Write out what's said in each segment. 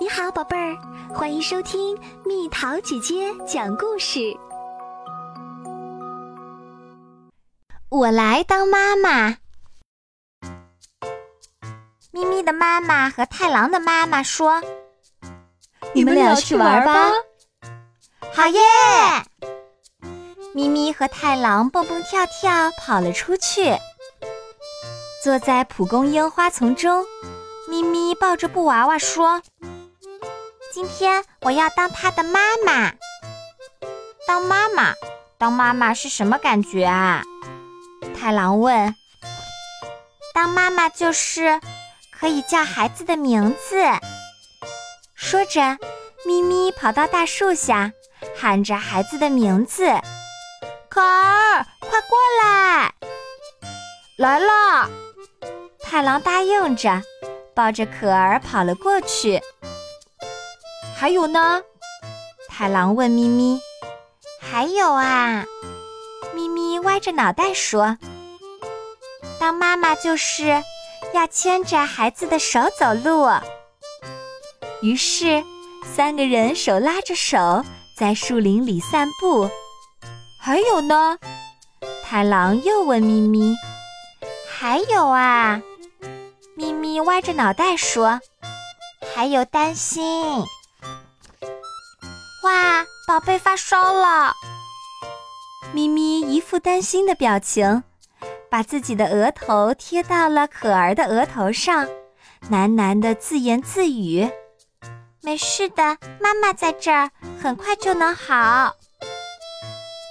你好，宝贝儿，欢迎收听蜜桃姐姐讲故事。我来当妈妈。咪咪的妈妈和太郎的妈妈说：“你们俩去玩吧。”好耶！咪咪和太郎蹦蹦跳跳跑了出去，坐在蒲公英花丛中。咪咪抱着布娃娃说：“今天我要当他的妈妈。当妈妈，当妈妈是什么感觉啊？”太郎问。“当妈妈就是可以叫孩子的名字。”说着，咪咪跑到大树下，喊着孩子的名字：“可儿，快过来！”来了。太郎答应着。抱着可儿跑了过去。还有呢？太郎问咪咪：“还有啊？”咪咪歪着脑袋说：“当妈妈就是要牵着孩子的手走路。”于是，三个人手拉着手在树林里散步。还有呢？太郎又问咪咪：“还有啊？”咪咪歪着脑袋说：“还有担心。”哇，宝贝发烧了！咪咪一副担心的表情，把自己的额头贴到了可儿的额头上，喃喃的自言自语：“没事的，妈妈在这儿，很快就能好。”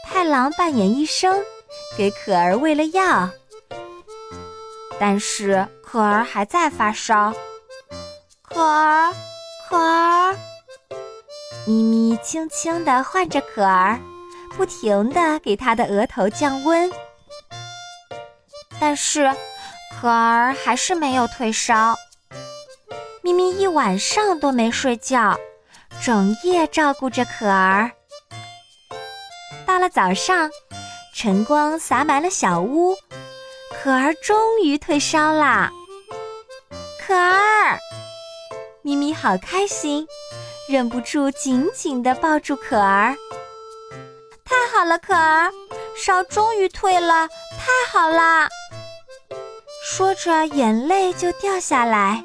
太郎扮演医生，给可儿喂了药，但是。可儿还在发烧，可儿，可儿，咪咪轻轻地唤着可儿，不停地给她的额头降温。但是，可儿还是没有退烧。咪咪一晚上都没睡觉，整夜照顾着可儿。到了早上，晨光洒满了小屋，可儿终于退烧啦。可儿，咪咪好开心，忍不住紧紧地抱住可儿。太好了，可儿，烧终于退了，太好啦！说着，眼泪就掉下来。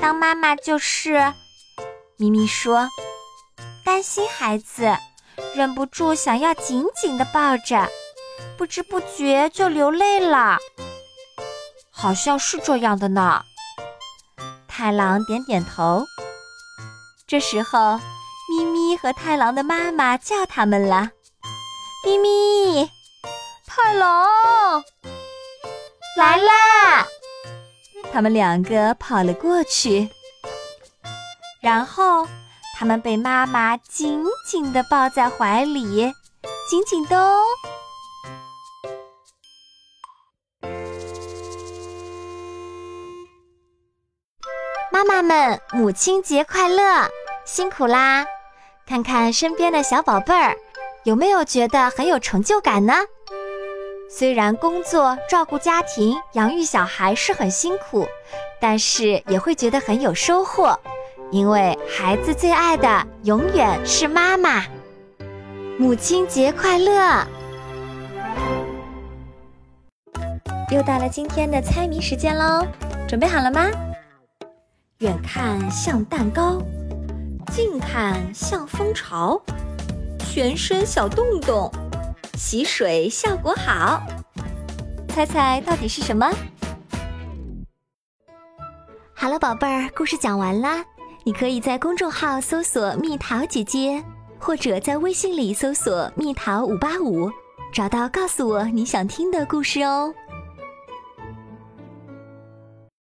当妈妈就是，咪咪说，担心孩子，忍不住想要紧紧地抱着，不知不觉就流泪了。好像是这样的呢。太郎点点头。这时候，咪咪和太郎的妈妈叫他们了：“咪咪，太郎，来啦！”他们两个跑了过去，然后他们被妈妈紧紧地抱在怀里，紧紧的哦。妈妈们，母亲节快乐！辛苦啦！看看身边的小宝贝儿，有没有觉得很有成就感呢？虽然工作、照顾家庭、养育小孩是很辛苦，但是也会觉得很有收获，因为孩子最爱的永远是妈妈。母亲节快乐！又到了今天的猜谜时间喽，准备好了吗？远看像蛋糕，近看像蜂巢，全身小洞洞，洗水效果好。猜猜到底是什么？好了，宝贝儿，故事讲完啦。你可以在公众号搜索“蜜桃姐姐”，或者在微信里搜索“蜜桃五八五”，找到告诉我你想听的故事哦。